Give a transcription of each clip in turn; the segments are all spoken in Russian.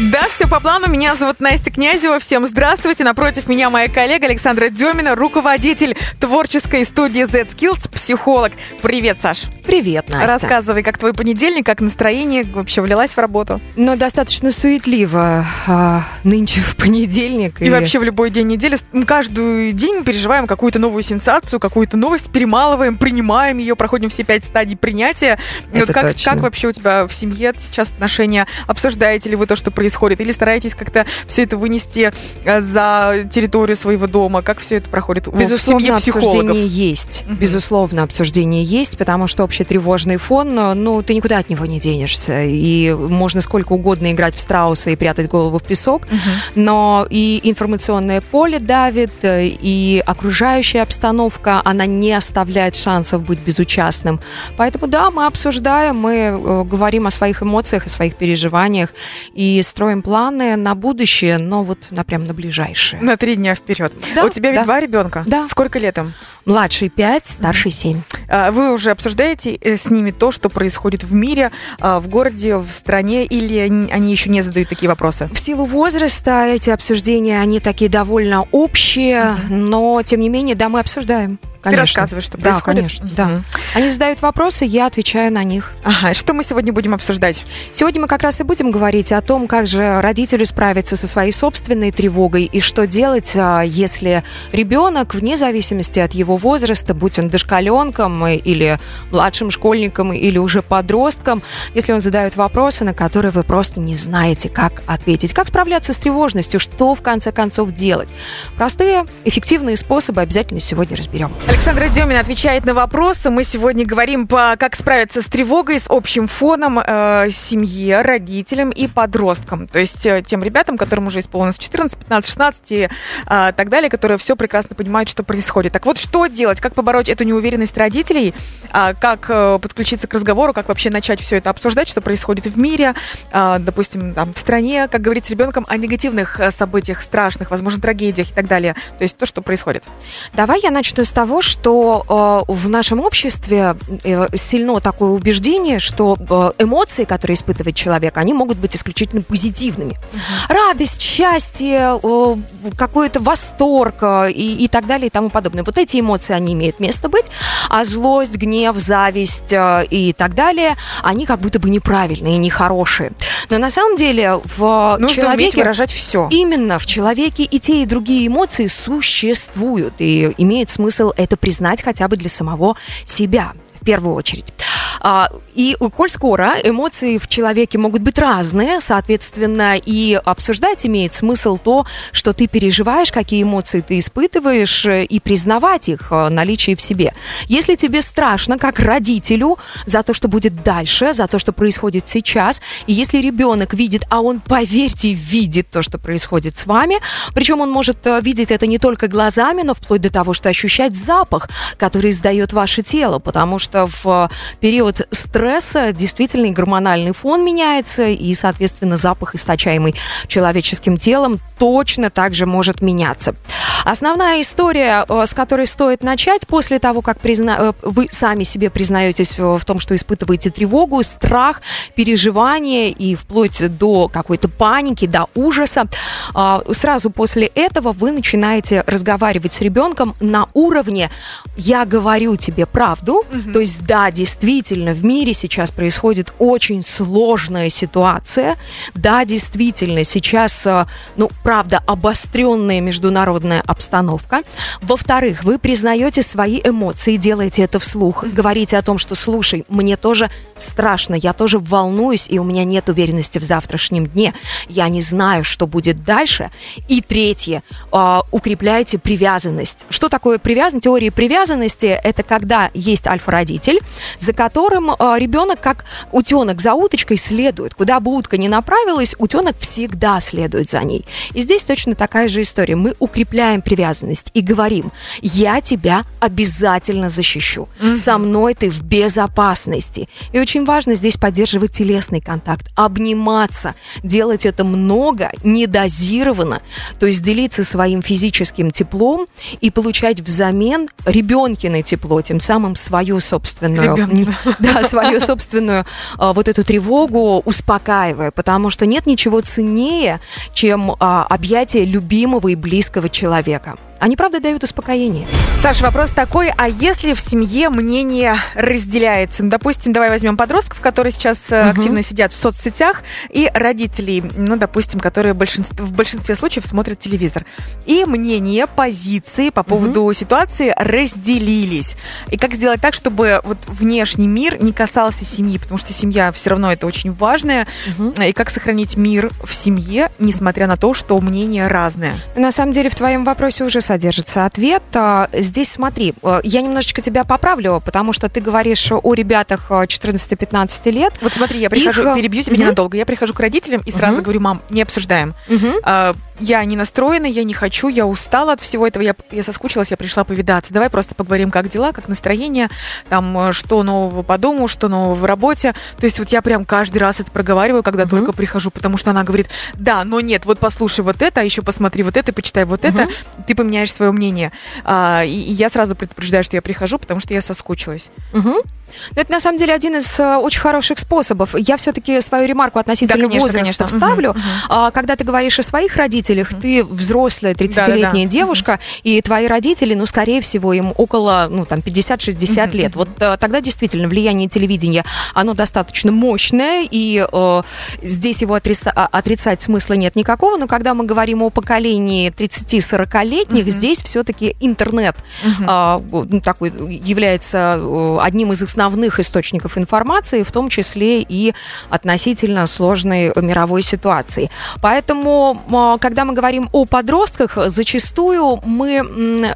Да, все по плану. Меня зовут Настя Князева. Всем здравствуйте. Напротив меня моя коллега Александра Демина, руководитель творческой студии Z-Skills, психолог. Привет, Саш. Привет, Настя. Рассказывай, как твой понедельник, как настроение вообще влилась в работу? Ну, достаточно суетливо а, нынче в понедельник. И... и вообще в любой день недели. Мы каждый день переживаем какую-то новую сенсацию, какую-то новость, перемалываем, принимаем ее, проходим все пять стадий принятия. Это вот как, точно. как вообще у тебя в семье сейчас отношения? Обсуждаете ли вы то, что происходит? Или стараетесь как-то все это вынести э, за территорию своего дома? Как все это проходит Безусловно, в семье психологов? обсуждение есть. Мгм. Безусловно, обсуждение есть, потому что общий тревожный фон, ну, ты никуда от него не денешься. И можно сколько угодно играть в страуса и прятать голову в песок, Мгм. но и информационное поле давит, э, и окружающая обстановка, она не оставляет шансов быть безучастным. Поэтому, да, мы обсуждаем, мы э, говорим о своих эмоциях, о своих переживаниях и строим планы на будущее, но вот на прям на ближайшее. На три дня вперед. Да, у тебя ведь да. два ребенка? Да. Сколько лет им? Младший 5, старший 7. А, Вы уже обсуждаете э, с ними то, что происходит в мире, а, в городе, в стране, или они еще не задают такие вопросы? В силу возраста эти обсуждения, они такие довольно общие, но тем не менее, да, мы обсуждаем. Конечно. Ты рассказываешь, что Да, происходит? конечно, да. Мгм. Они задают вопросы, я отвечаю на них. Ага, что мы сегодня будем обсуждать? Сегодня мы как раз и будем говорить о том, как же родителю справиться со своей собственной тревогой и что делать, а, если ребенок, вне зависимости от его возраста, будь он дошкаленком э, или младшим школьником или уже подростком, если он задает вопросы, на которые вы просто не знаете, как ответить. Как справляться с тревожностью, что в конце концов делать. Простые, эффективные способы обязательно сегодня разберем. Александра Демина отвечает на вопросы. Мы сегодня говорим, по, как справиться с тревогой, с общим фоном э, семье, родителям и подросткам. То есть э, тем ребятам, которым уже исполнилось 14, 15, 16 и э, так далее, которые все прекрасно понимают, что происходит. Так вот, что делать? Как побороть эту неуверенность родителей? А, как э, подключиться к разговору? Как вообще начать все это обсуждать, что происходит в мире? а, допустим, там, в стране, как говорить с ребенком о негативных э, событиях, страшных, возможно, трагедиях и так далее. То есть то, что происходит. Давай я начну с того, что э, в нашем обществе сильно такое убеждение, что эмоции, которые испытывает человек, они могут быть исключительно позитивными. Радость, счастье, какой-то восторг и, и так далее и тому подобное. Вот эти эмоции, они имеют место быть, а злость, гнев, зависть э, и так далее, они как будто бы неправильные, нехорошие. Но на самом деле в Нужно человеке... выражать все. Именно в человеке и те, и другие эмоции существуют. И имеет смысл это признать хотя бы для самого себя в первую очередь. А, И коль скоро эмоции в человеке могут быть разные, соответственно, и обсуждать имеет смысл то, что ты переживаешь, какие эмоции ты испытываешь, и признавать их э, наличие в себе. Если тебе страшно, как родителю, за то, что будет дальше, за то, что происходит сейчас, и если ребенок видит, а он, поверьте, видит то, что происходит с вами, причем он может э, видеть это не только глазами, но вплоть до того, что ощущать запах, который издает ваше тело, потому что в э, период стресса действительно и гормональный фон меняется, и, соответственно, запах, источаемый человеческим телом, точно также может меняться. Основная история, э, с которой стоит начать после того, как призна... э, вы сами себе признаетесь в том, что испытываете тревогу, страх, переживание и вплоть до какой-то паники, до ужаса, сразу после этого вы начинаете разговаривать с ребенком на уровне «я говорю тебе правду», то есть да, действительно, в мире сейчас происходит очень сложная ситуация, да, действительно, сейчас, э, ну, правда, обостренная международная обстановка. Во-вторых, вы признаете свои эмоции, делаете это вслух, говорите о том, что, слушай, мне тоже страшно, я тоже волнуюсь, и у меня нет уверенности в завтрашнем дне, я не знаю, что будет дальше. И третье, э, укрепляйте привязанность. Что такое привязанность? Теория привязанности – это когда есть альфа-родитель, за которым э, ребенок, как утенок за уточкой, следует. Куда бы утка ни направилась, утенок всегда следует за ней. И здесь точно такая же история. Мы укрепляем привязанность и говорим, я тебя обязательно защищу. Со мной ты в безопасности. И очень важно здесь поддерживать телесный контакт, обниматься, делать это много, недозированно, то есть делиться своим физическим теплом и получать взамен ребенкино тепло, тем самым свое собственное собственную, да, свою собственную а, вот эту тревогу, успокаивая, потому что нет ничего ценнее, чем а, объятие любимого и близкого человека. Они, правда, дают успокоение. Саша, вопрос такой, а если в семье мнение разделяется? Ну, допустим, давай возьмем подростков, которые сейчас Мгм. активно сидят в соцсетях, и родителей, ну, допустим, которые большинств- в большинстве случаев смотрят телевизор. И мнения, позиции по поводу ситуации разделились. И как сделать так, чтобы вот внешний мир не касался семьи, потому что семья все равно это очень важное. И как сохранить мир в семье, несмотря на то, что мнения разные? На самом деле в твоем вопросе уже содержится ответ. А, Здесь смотри, э, я немножечко тебя поправлю, потому что ты говоришь о ребятах э, 14-15 лет. Вот смотри, я прихожу, Их, э, перебью тебя мгм. ненадолго. Я прихожу к родителям и сразу Мгм. говорю, мам, не обсуждаем. Мгм. Я не настроена, я не хочу, я устала от всего этого, я, я соскучилась, я пришла повидаться. Давай просто поговорим, как дела, как настроение, там, э, что нового по дому, что нового в работе. То есть вот я прям каждый раз это проговариваю, когда Мгм. только прихожу, потому что она говорит, да, но нет, вот послушай вот это, а еще посмотри вот это, почитай вот это, Мгм. ты поменяешь свое мнение. А, и, и я сразу предупреждаю, что я прихожу, потому что я соскучилась. Мгм. Ну, Это на самом деле один из э, очень хороших способов. Я все-таки свою ремарку относительно Да, конечно, возраста конечно. вставлю. Мгм, мгм. А, Когда ты говоришь о своих родителях, Мгм. ты взрослая 30-летняя Да-да-да. девушка, и твои родители, ну, скорее всего, им около, ну, там, 50-60 Мгм, лет. мгм. Вот э, тогда действительно влияние телевидения, оно достаточно мощное, и э, здесь его отриса- а- отрицать смысла нет никакого, но когда мы говорим о поколении 30-40-летних, Мгм. здесь все-таки интернет а, ну, такой является э, одним из основных источников информации, в том числе и относительно сложной мировой ситуации. Поэтому, а, когда мы говорим о подростках, зачастую мы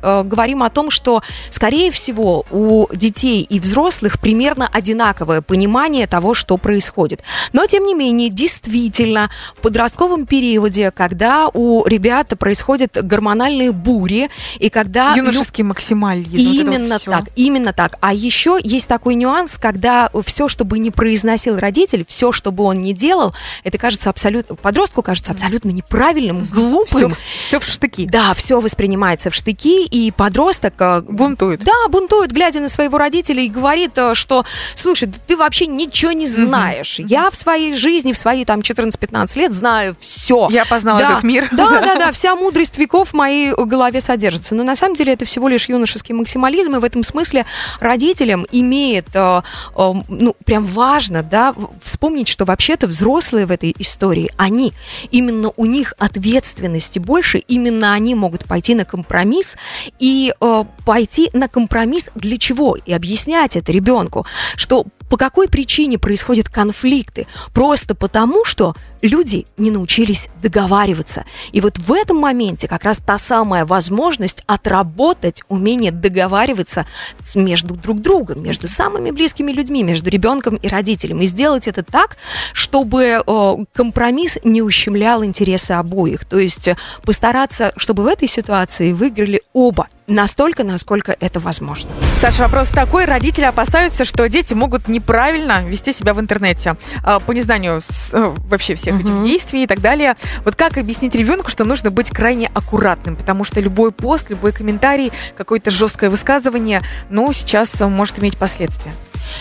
э, говорим о том, что, скорее всего, у детей и взрослых примерно одинаковое понимание того, что происходит. Но, тем не менее, действительно, в подростковом периоде, когда у ребят происходят гормональные бури, и когда лю- Юношеский максимализм. вот это вот Именно всё. так, именно так. А еще есть такой нюанс, когда все, что бы не произносил родитель, все, что бы он не делал, это кажется абсолютно, подростку кажется абсолютно неправильным, Все, глупым. все в штыки. Да, все воспринимается в штыки, и подросток э, Бунтует. да, бунтует, глядя на своего родителя и говорит, э, что, слушай, ты вообще ничего не знаешь. мгм. Я в своей жизни, в свои там 14-15 лет знаю все. Я познала Да. этот мир. Да, да, да, вся мудрость веков в моей голове содержится. Но на самом деле это всего лишь юношеский максимализм, и в этом смысле родителям имеет, э, э, ну, прям важно, да, вспомнить, что вообще-то взрослые в этой истории, они, именно у них ответственности больше, именно они могут пойти на компромисс и э, пойти на компромисс для чего? И объяснять это ребенку, что по какой причине происходят конфликты? Просто потому, что люди не научились договариваться. И вот в этом моменте как раз та самая возможность отработать умение договариваться между друг другом, между самыми близкими людьми, между ребенком и родителем. И сделать это так, чтобы компромисс не ущемлял интересы обоих. То есть э, постараться, чтобы в этой ситуации выиграли оба. Настолько, насколько это возможно. Саша, вопрос такой. Родители опасаются, что дети могут неправильно вести себя в интернете а, по незнанию с- э, вообще всех этих Мгм. действий и так далее. Вот как объяснить ребенку, что нужно быть крайне аккуратным, потому что любой пост, любой комментарий, какое-то жесткое высказывание, ну, сейчас э, может иметь последствия.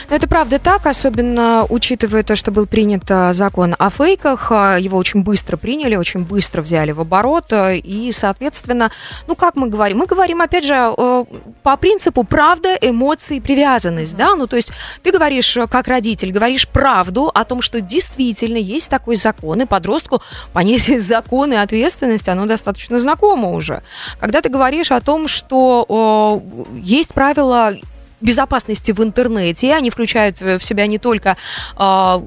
Но это правда так, особенно учитывая то, что был принят а, закон о фейках. а, Его очень быстро приняли, очень быстро взяли в оборот. И, соответственно, ну как мы говорим? Мы говорим, опять же, э, по принципу правда, эмоции, привязанность. Да? Ну то есть ты говоришь, э, как родитель, говоришь правду о том, что действительно есть такой закон, и подростку понятие закон и ответственность, оно достаточно знакомо уже. Когда ты говоришь о том, что э, есть правила безопасности в интернете. Они включают в себя не только а,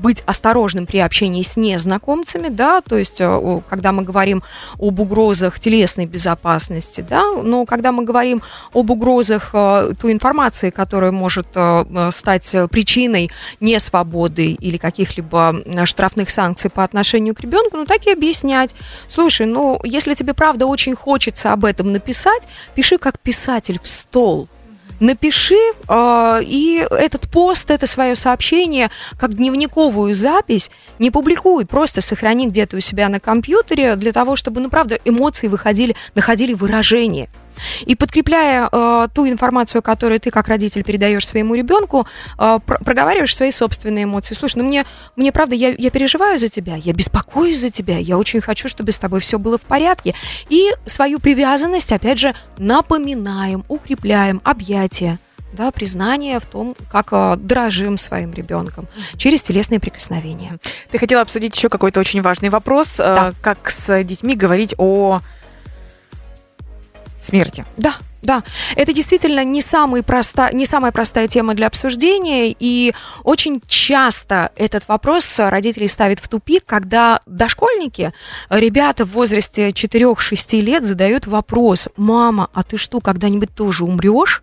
быть осторожным при общении с незнакомцами, да, то есть, э, когда мы говорим об угрозах телесной безопасности, да, но когда мы говорим об угрозах э, той информации, которая может э, стать причиной несвободы или каких-либо штрафных санкций по отношению к ребенку, ну так и объяснять. Слушай, ну если тебе правда очень хочется об этом написать, пиши как писатель в стол. Напиши э, и этот пост, это свое сообщение, как дневниковую запись, не публикуй, просто сохрани где-то у себя на компьютере для того, чтобы, ну, правда, эмоции выходили, находили выражение. И подкрепляя э, ту информацию, которую ты как родитель передаешь своему ребенку, э, про- проговариваешь свои собственные эмоции. Слушай, ну мне, мне правда, я, я переживаю за тебя, я беспокоюсь за тебя, я очень хочу, чтобы с тобой все было в порядке. И свою привязанность, опять же, напоминаем, укрепляем, объятия да, признание в том, как э, дорожим своим ребенком через телесные прикосновения. Ты хотела обсудить еще какой-то очень важный вопрос, э, Да. как с детьми говорить о смерти. Да, да, это действительно не, самый проста, не самая простая тема для обсуждения, и очень часто этот вопрос родители ставят в тупик, когда дошкольники, ребята в возрасте 4-6 лет задают вопрос, мама, а ты что, когда-нибудь тоже умрешь?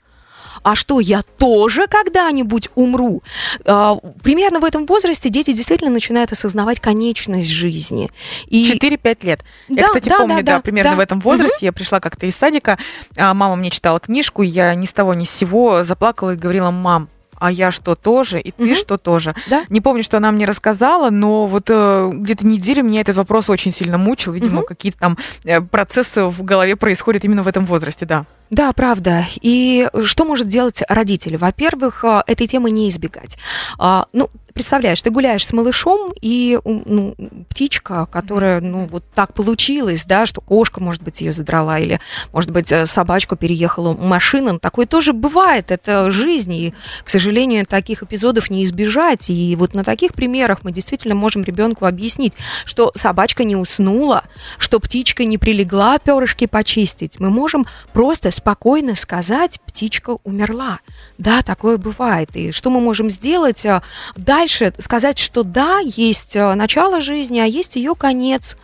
А что, я тоже когда-нибудь умру? А, Примерно в этом возрасте дети действительно начинают осознавать конечность жизни. И 4-5 лет. я, Да, кстати, да, помню, да, да, да, примерно да. в этом возрасте. Я пришла как-то из садика, а мама мне читала книжку, я ни с того ни с сего заплакала и говорила, мам, а я что тоже, и ты Мгм. что тоже. Да. Не помню, что она мне рассказала, но вот э, где-то неделю меня этот вопрос очень сильно мучил. Видимо, Мгм. какие-то там э, процессы в голове происходят именно в этом возрасте, да. Да, правда. И что может делать родитель? Во-первых, а, этой темы не избегать. А, Ну, представляешь, ты гуляешь с малышом, и ну, птичка, которая, ну, вот так получилось, да, что кошка, может быть, ее задрала, или, может быть, э, собачку переехала машина. Ну, Такое тоже бывает, это жизнь, и, к сожалению, таких эпизодов не избежать. И вот на таких примерах мы действительно можем ребенку объяснить, что собачка не уснула, что птичка не прилегла перышки почистить. Мы можем просто спокойно сказать, птичка умерла. Да, такое бывает. И что мы можем сделать? А, Дальше сказать, что да, есть а, начало жизни, а есть ее конец.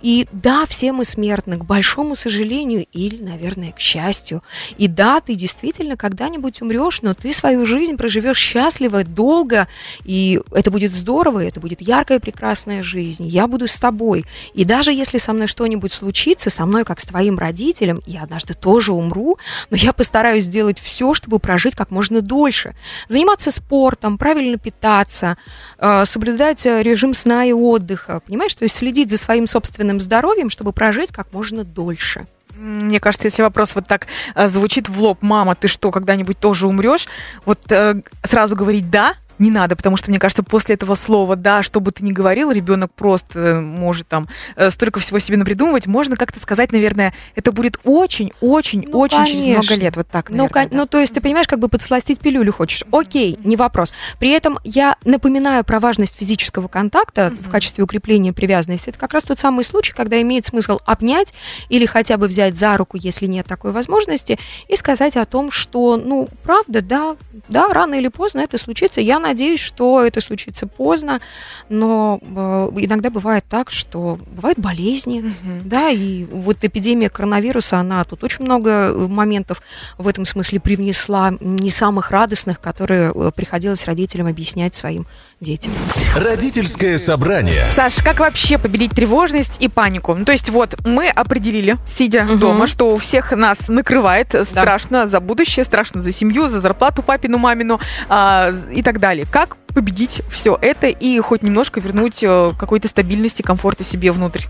И да, все мы смертны, к большому сожалению, или, наверное, к счастью. И да, ты действительно когда-нибудь умрешь, но ты свою жизнь проживешь счастливо, долго, и это будет здорово, это будет яркая, прекрасная жизнь. Я буду с тобой. И даже если со мной что-нибудь случится, со мной, как с твоим родителем, я однажды тоже умру, но я постараюсь сделать все, чтобы прожить как можно дольше. Заниматься спортом, правильно питаться, э, соблюдать режим сна и отдыха. Понимаешь, то есть следить за своим собственным здоровьем, чтобы прожить как можно дольше. Мне кажется, если вопрос вот так э, звучит в лоб, мама, ты что, когда-нибудь тоже умрешь? Вот э, сразу говорить да не надо, потому что, мне кажется, после этого слова «да», что бы ты ни говорил, ребенок просто э, может там э, столько всего себе напридумывать. Можно как-то сказать, наверное, это будет очень-очень-очень Ну, через много лет. Вот так, Ну, наверное, кон- да. ну, то есть ты понимаешь, как бы подсластить пилюлю хочешь. Окей, не вопрос. При этом я напоминаю про важность физического контакта в качестве укрепления привязанности. Это как раз тот самый случай, когда имеет смысл обнять или хотя бы взять за руку, если нет такой возможности, и сказать о том, что, ну, правда, да, да, рано или поздно это случится. Я надеюсь, что это случится поздно, но э, иногда бывает так, что бывают болезни, Мгм. да, и вот эпидемия коронавируса, она тут очень много э, моментов в этом смысле привнесла, не самых радостных, которые э, приходилось родителям объяснять своим детям. Родительское собрание. Саш, как вообще победить тревожность и панику? Ну, то есть вот мы определили, сидя Мгм. дома, что у всех нас накрывает э, страшно за будущее, страшно за семью, за зарплату папину, мамину а, и так далее. Как победить все это и хоть немножко вернуть э, какой-то стабильности, комфорта себе внутрь?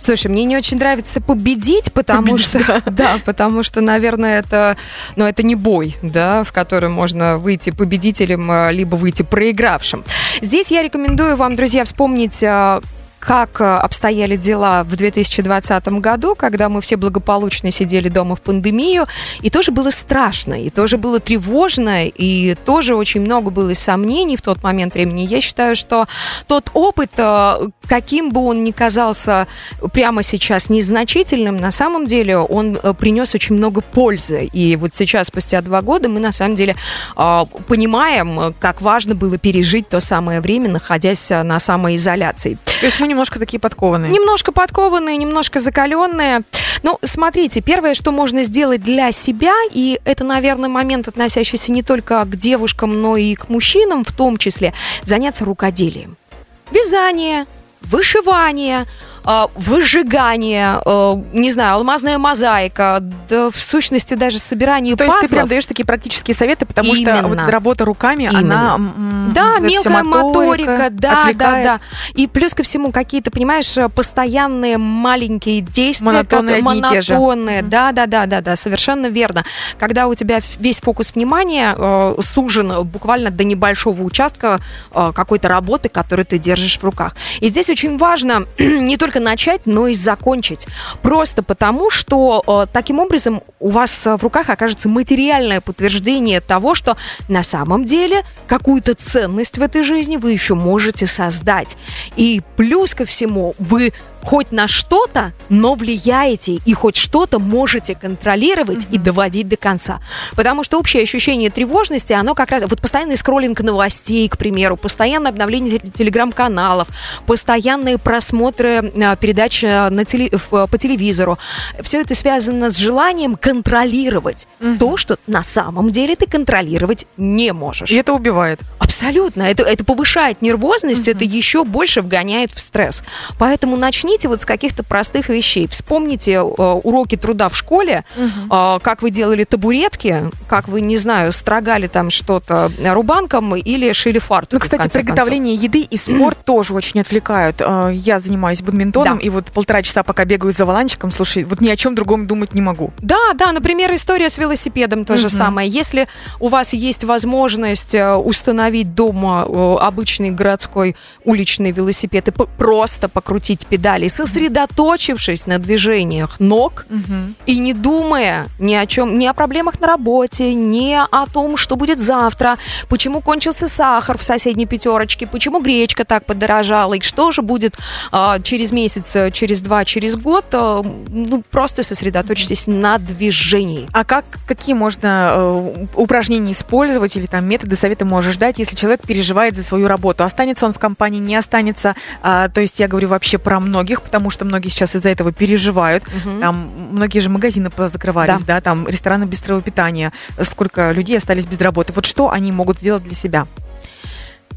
Слушай, мне не очень нравится победить, потому Победить, что, да. потому что, наверное, это, ну, это не бой, да, в котором можно выйти победителем, а, либо выйти проигравшим. Здесь я рекомендую вам, друзья, вспомнить а, как а, обстояли дела в 2020 году, когда мы все благополучно сидели дома в пандемию, и тоже было страшно, и тоже было тревожно, и тоже очень много было сомнений в тот момент времени. Я считаю, что тот опыт, а, каким бы он ни казался прямо сейчас незначительным, на самом деле он э, принес очень много пользы. И вот сейчас, спустя два года, мы на самом деле понимаем, э, как важно было пережить то самое время, находясь на самоизоляции. То есть мы немножко такие подкованные. Немножко подкованные, немножко закаленные. Ну, смотрите, первое, что можно сделать для себя, и это, наверное, момент, относящийся не только к девушкам, но и к мужчинам в том числе, заняться рукоделием. Вязание, вышивание, выжигание, э, не знаю, алмазная мозаика, да в сущности даже собирание То пазлов. есть ты прям даешь такие практические советы, потому что Именно. вот эта работа руками, Именно. она... Да, мелкая моторика, да, отвлекает. да, да. И плюс ко всему какие-то, понимаешь, постоянные маленькие действия, Монотонные монотонные, да, да, да, да, да, совершенно верно. Когда у тебя весь фокус внимания э, сужен буквально до небольшого участка э, какой-то работы, которую ты держишь в руках. И здесь очень важно не только начать, но и закончить. Просто потому, что э, таким образом у вас э, в руках окажется материальное подтверждение того, что на самом деле какую-то ценность в этой жизни вы еще можете создать. И плюс ко всему, вы хоть на что-то, но влияете и хоть что-то можете контролировать и доводить до конца. Потому что общее ощущение тревожности, оно как раз... Вот постоянный скроллинг новостей, к примеру, постоянное обновление те- телеграм-каналов, постоянные просмотры э, передач э, на теле- в- по телевизору. Все это связано с желанием контролировать то, что на самом деле ты контролировать не можешь. И это убивает. Абсолютно. Это, это повышает нервозность, это еще больше вгоняет в стресс. Поэтому начните вот с каких-то простых вещей. Вспомните э, уроки труда в школе, э, как вы делали табуретки, как вы, не знаю, строгали там что-то рубанком или шили фартук. Ну, кстати, приготовление еды и спорт тоже очень отвлекают. Э, Я занимаюсь бадминтоном, Да. и вот полтора часа, пока бегаю за валанчиком, слушай, вот ни о чем другом думать не могу. Да, да, например, история с велосипедом то же Мгм. самое. Если у вас есть возможность э, установить дома обычный городской уличный велосипед и просто покрутить педали, сосредоточившись на движениях ног и не думая ни о чем, ни о проблемах на работе, ни о том, что будет завтра, почему кончился сахар в соседней пятерочке, почему гречка так подорожала, и что же будет а, через месяц, э, через два, через год, э, ну, просто сосредоточьтесь на движении. А как, какие можно э, упражнения использовать или там методы, советы можешь дать, если человек переживает за свою работу? Останется он в компании, не останется? А, то есть я говорю вообще про многих, потому что многие сейчас из-за этого переживают. Мгм. Там многие же магазины закрывались, да. там рестораны быстрого питания. Сколько людей остались без работы? Вот что они могут сделать для себя?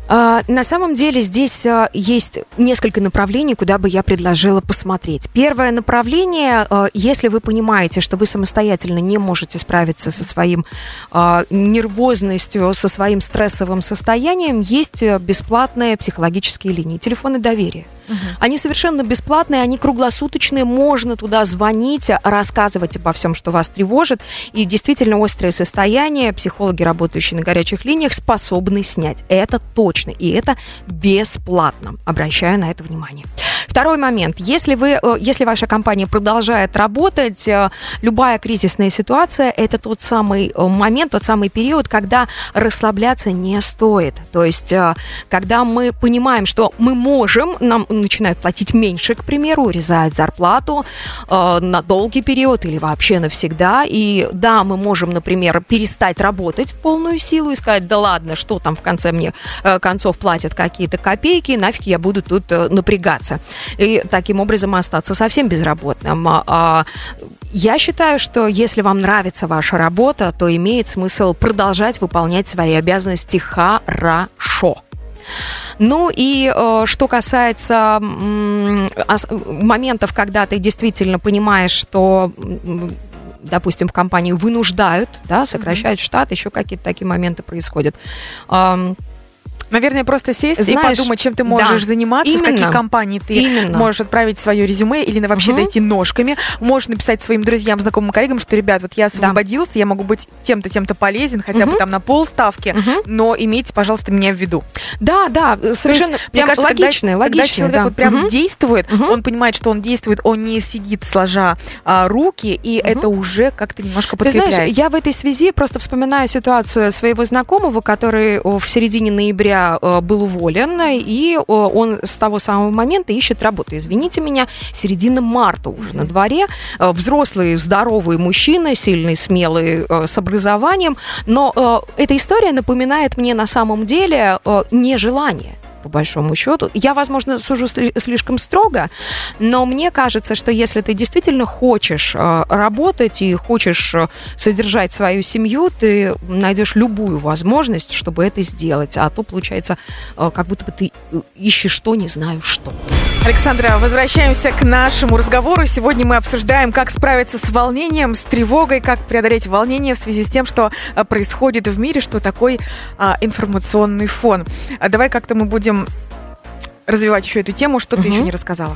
А, На самом деле здесь а, есть несколько направлений, куда бы я предложила посмотреть. Первое направление, а, если вы понимаете, что вы самостоятельно не можете справиться со своим нервозностью, со своим стрессовым состоянием, есть бесплатные психологические линии, телефоны доверия. Они совершенно бесплатные, они круглосуточные, можно туда звонить, рассказывать обо всем, что вас тревожит. И действительно острые состояния психологи, работающие на горячих линиях, способны снять. Это точно, и это бесплатно. Обращаю на это внимание. Второй момент. Если, вы, э, если ваша компания продолжает работать, э, любая кризисная ситуация – это тот самый э, момент, тот самый период, когда расслабляться не стоит. То есть, когда мы понимаем, что мы можем, нам начинают платить меньше, к примеру, урезают зарплату э, на долгий период или вообще навсегда. И да, мы можем, например, перестать работать в полную силу и сказать, да ладно, что там в конце мне э, концов платят какие-то копейки, нафиг я буду тут э, напрягаться. И таким образом остаться совсем безработным. А, а, я считаю, что если вам нравится ваша работа, то имеет смысл продолжать выполнять свои обязанности хорошо. Ну и э, что касается м, моментов, когда ты действительно понимаешь, что допустим, в компании вынуждают, да, сокращают штат, еще какие-то такие моменты происходят. Наверное, просто сесть и Знаешь, подумать, чем ты можешь да, заниматься, в какие именно. компании ты Именно. можешь отправить свое резюме или на- вообще Мгм. дойти ножками. Можешь написать своим друзьям, знакомым коллегам, что, ребят, вот я освободился, я могу быть тем-то, тем-то полезен, хотя бы Мгм. там на полставки, Мгм. но имейте, пожалуйста, меня в виду. Да, да, совершенно мне прям кажется, когда- логичное, когда, логичное, человек да. вот прям Мгм. действует, Мгм. он понимает, что он действует, он не сидит сложа а, руки, и Мгм. это уже как-то немножко Ты подкрепляет. знаешь, я в этой связи просто вспоминаю ситуацию своего знакомого, который в середине ноября э, был уволен, и о, он с того самого момента ищет работу. Извините меня, середина марта уже на дворе. Э, Взрослый, здоровый мужчина, сильный, смелый, э, с образованием. Но э, эта история напоминает мне на самом деле э, нежелание по большому счету. Я, возможно, сужу сли- слишком строго, но мне кажется, что если ты действительно хочешь э, работать и хочешь э, содержать свою семью, ты найдешь любую возможность, чтобы это сделать. А то получается, э, как будто бы ты ищешь что, не знаю что. Александра, возвращаемся к нашему разговору. Сегодня мы обсуждаем, как справиться с волнением, с тревогой, как преодолеть волнение в связи с тем, что а, происходит в мире, что такой а, информационный фон. А давай как-то мы будем развивать еще эту тему, что угу. ты еще не рассказала?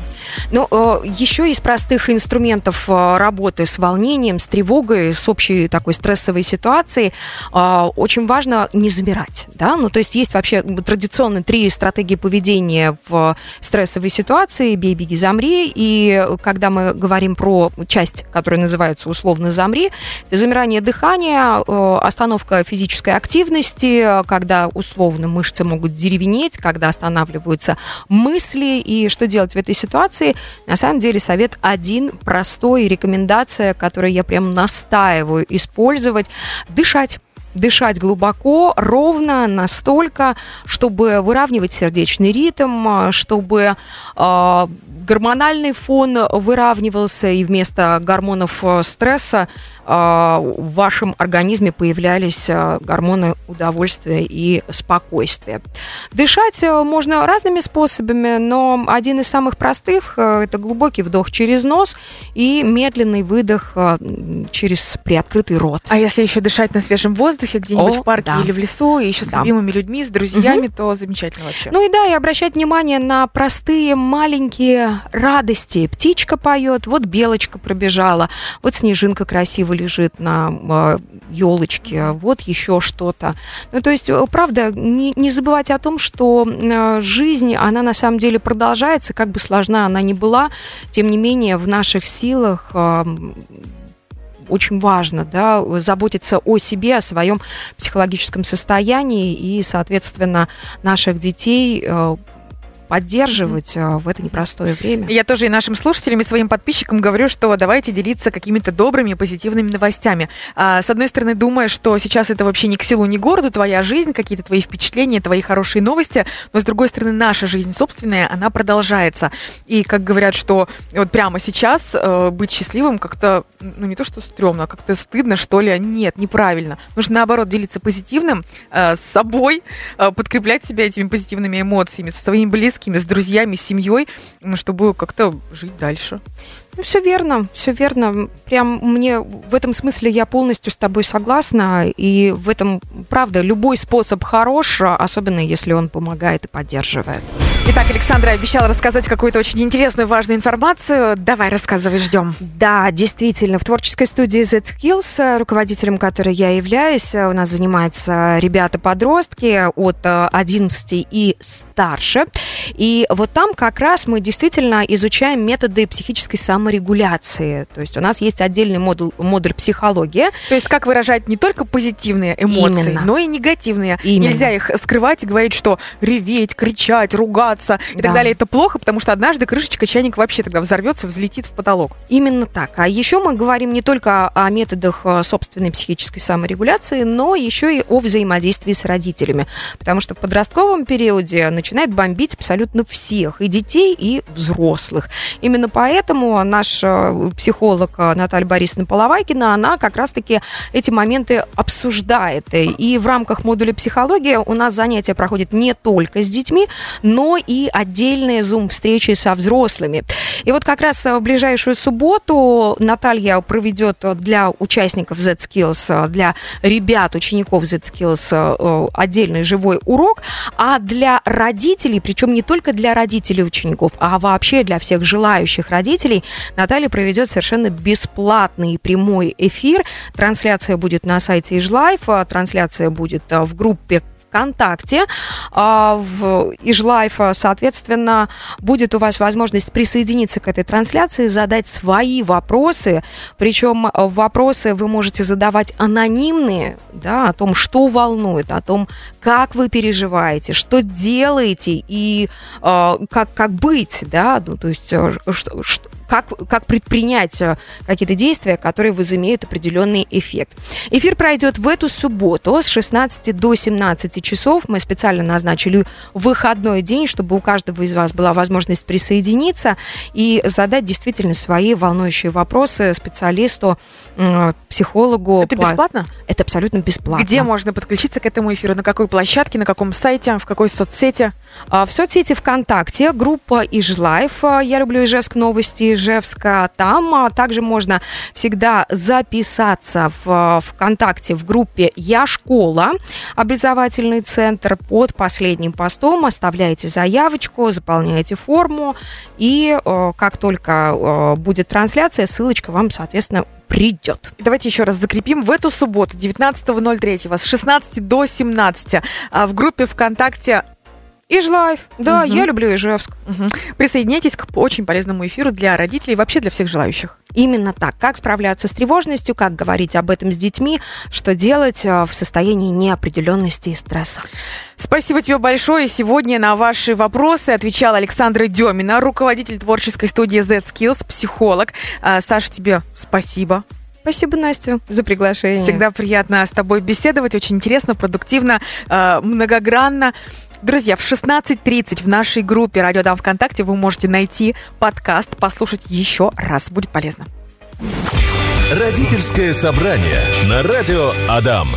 Ну, э, еще из простых инструментов э, работы с волнением, с тревогой, с общей такой стрессовой ситуацией, э, очень важно не замирать, да, ну, то есть есть вообще традиционно три стратегии поведения в стрессовой ситуации, бей, беги, замри, и когда мы говорим про часть, которая называется условно замри, это замирание дыхания, остановка физической активности, когда условно мышцы могут деревенеть, когда останавливаются мысли и что делать в этой ситуации. На самом деле совет один, простой, рекомендация, которую я прям настаиваю использовать. Дышать дышать глубоко, ровно, настолько, чтобы выравнивать сердечный ритм, чтобы э, гормональный фон выравнивался, и вместо гормонов э, стресса в вашем организме появлялись а, гормоны удовольствия и спокойствия. Дышать э, можно разными способами, но один из самых простых э, – это глубокий вдох через нос и медленный выдох э, через приоткрытый рот. А если еще дышать на свежем воздухе где-нибудь О, в парке да. или в лесу, и еще с да. любимыми людьми, с друзьями, угу. то замечательно вообще. Ну и да, и обращать внимание на простые маленькие радости. Птичка поет, вот белочка пробежала, вот снежинка красиво лежит на елочке, вот еще что-то. Ну, то есть, э, правда, не, не забывайте о том, что э, жизнь, она на самом деле продолжается, как бы сложна она ни была, тем не менее в наших силах очень важно, да, заботиться о себе, о своем психологическом состоянии и, соответственно, наших детей э, поддерживать mm-hmm. в это непростое время. Я тоже и нашим слушателям, и своим подписчикам говорю, что давайте делиться какими-то добрыми, позитивными новостями. А, с одной стороны, думая, что сейчас это вообще не к селу, не к городу, твоя жизнь, какие-то твои впечатления, твои хорошие новости, но с другой стороны, наша жизнь собственная, она продолжается. И как говорят, что вот прямо сейчас э, быть счастливым как-то, ну не то что стрёмно, а как-то стыдно, что ли, нет, неправильно. Нужно наоборот делиться позитивным э, с собой, э, подкреплять себя этими позитивными эмоциями, со своими близкими близкими, с друзьями, с семьей, ну, чтобы как-то жить дальше. Ну, все верно, все верно. Прям мне в этом смысле я полностью с тобой согласна. И в этом, правда, любой способ хорош, особенно если он помогает и поддерживает. Итак, Александра обещала рассказать какую-то очень интересную, важную информацию. Давай, рассказывай, ждем. Да, действительно. В творческой студии Z-Skills, руководителем которой я являюсь, у нас занимаются ребята-подростки от 11 и старше. И вот там как раз мы действительно изучаем методы психической саморегуляции. То есть у нас есть отдельный модуль, модуль психология. То есть как выражать не только позитивные эмоции, Именно. но и негативные. Именно. Нельзя их скрывать и говорить, что реветь, кричать, ругаться и да. так далее. Это плохо, потому что однажды крышечка чайника вообще тогда взорвется, взлетит в потолок. Именно так. А еще мы говорим не только о методах э, собственной психической саморегуляции, но еще и о взаимодействии с родителями. Потому что в подростковом периоде начинает бомбить абсолютно всех, и детей, и взрослых. Именно поэтому наш э, психолог э, Наталья Борисовна Половайкина, она как раз-таки эти моменты обсуждает. И в рамках модуля психология у нас занятия проходят не только с детьми, но и отдельные зум-встречи со взрослыми. И вот как раз в ближайшую субботу Наталья проведет для участников Z-Skills, для ребят, учеников Z-Skills э, отдельный живой урок, а для родителей, причем не только для родителей учеников, а вообще для всех желающих родителей, Наталья проведет совершенно бесплатный прямой эфир. Трансляция будет на сайте Ижлайф, трансляция будет э, в группе ВКонтакте, а, в Ижлайф, соответственно, будет у вас возможность присоединиться к этой трансляции, задать свои вопросы, причем вопросы вы можете задавать анонимные, да, о том, что волнует, о том, как вы переживаете, что делаете и э, как, как быть, да, ну, то есть э, что, что, как, как предпринять э, какие-то действия, которые возымеют определенный эффект. Эфир пройдет в эту субботу с 16 до 17 часов. Мы специально назначили выходной день, чтобы у каждого из вас была возможность присоединиться и задать действительно свои волнующие вопросы специалисту, психологу. Это бесплатно? Это абсолютно бесплатно. Где можно подключиться к этому эфиру? На какой площадке, на каком сайте, в какой соцсети? А, в соцсети ВКонтакте группа Ижлайф. Я люблю Ижевск новости Ижевска. Там а, также можно всегда записаться в ВКонтакте в группе Я школа, образовательный центр. Под последним постом оставляете заявочку, заполняете форму и как только будет трансляция, ссылочка вам, соответственно, придет. Давайте еще раз закрепим. В эту субботу, 19.03, с 16 до 17 в группе ВКонтакте Ижлайф. Да, угу. я люблю Ижевск. Угу. Присоединяйтесь к очень полезному эфиру для родителей и вообще для всех желающих. Именно так. Как справляться с тревожностью, как говорить об этом с детьми, что делать э, в состоянии неопределенности и стресса. Спасибо тебе большое. Сегодня на ваши вопросы отвечала Александра Демина, руководитель творческой студии Z-Skills, психолог. А, Саша, тебе спасибо. Спасибо, Настя, за приглашение. Всегда приятно с тобой беседовать. Очень интересно, продуктивно, э, многогранно. Друзья, в 16.30 в нашей группе «Радио Дам ВКонтакте» вы можете найти подкаст, послушать еще раз. Будет полезно. Родительское собрание на радио Адам.